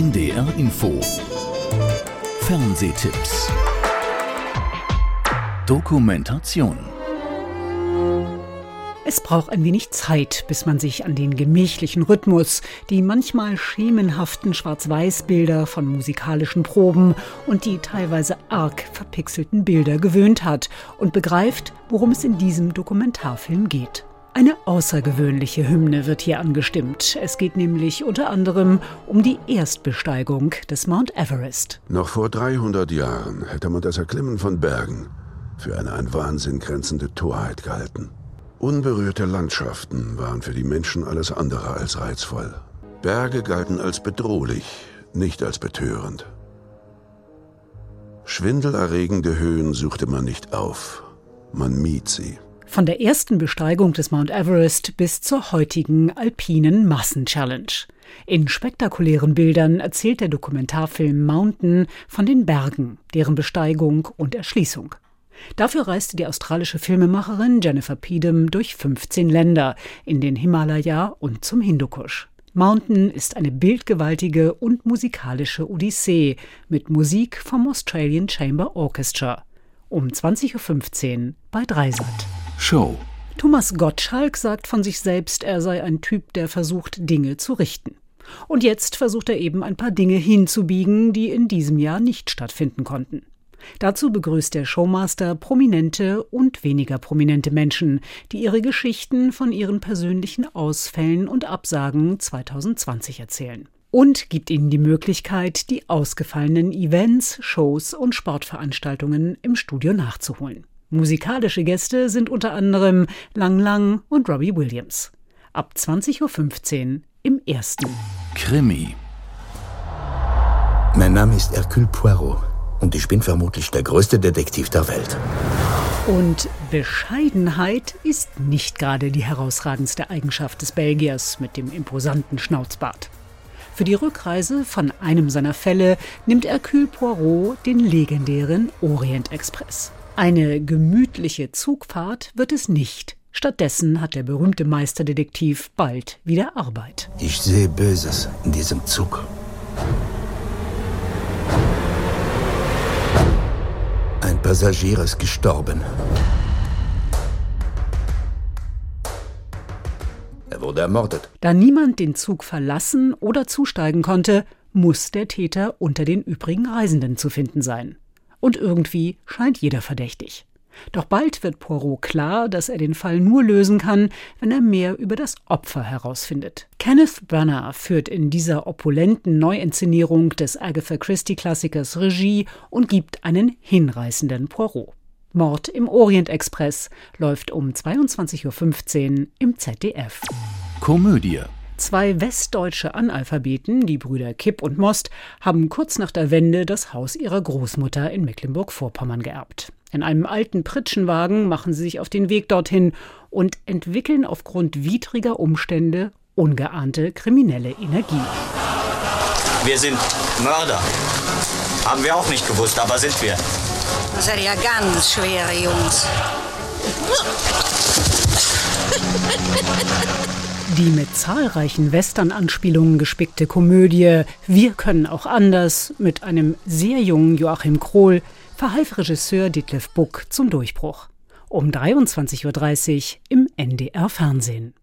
NDR Info. Fernsehtipps. Dokumentation. Es braucht ein wenig Zeit, bis man sich an den gemächlichen Rhythmus, die manchmal schemenhaften Schwarz-Weiß-Bilder von musikalischen Proben und die teilweise arg verpixelten Bilder gewöhnt hat und begreift, worum es in diesem Dokumentarfilm geht. Eine außergewöhnliche Hymne wird hier angestimmt. Es geht nämlich unter anderem um die Erstbesteigung des Mount Everest. Noch vor 300 Jahren hätte man das Erklimmen von Bergen für eine an Wahnsinn grenzende Torheit gehalten. Unberührte Landschaften waren für die Menschen alles andere als reizvoll. Berge galten als bedrohlich, nicht als betörend. Schwindelerregende Höhen suchte man nicht auf, man mied sie. Von der ersten Besteigung des Mount Everest bis zur heutigen alpinen Massenchallenge. In spektakulären Bildern erzählt der Dokumentarfilm Mountain von den Bergen, deren Besteigung und Erschließung. Dafür reiste die australische Filmemacherin Jennifer Peedham durch 15 Länder, in den Himalaya und zum Hindukusch. Mountain ist eine bildgewaltige und musikalische Odyssee mit Musik vom Australian Chamber Orchestra. Um 20.15 Uhr bei Dreisat. Show. Thomas Gottschalk sagt von sich selbst, er sei ein Typ, der versucht, Dinge zu richten. Und jetzt versucht er eben ein paar Dinge hinzubiegen, die in diesem Jahr nicht stattfinden konnten. Dazu begrüßt der Showmaster prominente und weniger prominente Menschen, die ihre Geschichten von ihren persönlichen Ausfällen und Absagen 2020 erzählen. Und gibt ihnen die Möglichkeit, die ausgefallenen Events, Shows und Sportveranstaltungen im Studio nachzuholen. Musikalische Gäste sind unter anderem Lang Lang und Robbie Williams. Ab 20.15 Uhr im ersten. Krimi. Mein Name ist Hercule Poirot und ich bin vermutlich der größte Detektiv der Welt. Und Bescheidenheit ist nicht gerade die herausragendste Eigenschaft des Belgiers mit dem imposanten Schnauzbart. Für die Rückreise von einem seiner Fälle nimmt Hercule Poirot den legendären Orient Express. Eine gemütliche Zugfahrt wird es nicht. Stattdessen hat der berühmte Meisterdetektiv bald wieder Arbeit. Ich sehe Böses in diesem Zug. Ein Passagier ist gestorben. Er wurde ermordet. Da niemand den Zug verlassen oder zusteigen konnte, muss der Täter unter den übrigen Reisenden zu finden sein und irgendwie scheint jeder verdächtig. Doch bald wird Poirot klar, dass er den Fall nur lösen kann, wenn er mehr über das Opfer herausfindet. Kenneth Branagh führt in dieser opulenten Neuinszenierung des Agatha Christie-Klassikers Regie und gibt einen hinreißenden Poirot. Mord im Orient Express läuft um 22.15 Uhr im ZDF. Komödie Zwei westdeutsche Analphabeten, die Brüder Kipp und Most, haben kurz nach der Wende das Haus ihrer Großmutter in Mecklenburg-Vorpommern geerbt. In einem alten Pritschenwagen machen sie sich auf den Weg dorthin und entwickeln aufgrund widriger Umstände ungeahnte kriminelle Energie. Wir sind Mörder. Haben wir auch nicht gewusst, aber sind wir. Das sind ja ganz schwere Jungs. Die mit zahlreichen Western-Anspielungen gespickte Komödie Wir können auch anders mit einem sehr jungen Joachim Krohl verhalf Regisseur Detlef Buck zum Durchbruch. Um 23.30 Uhr im NDR Fernsehen.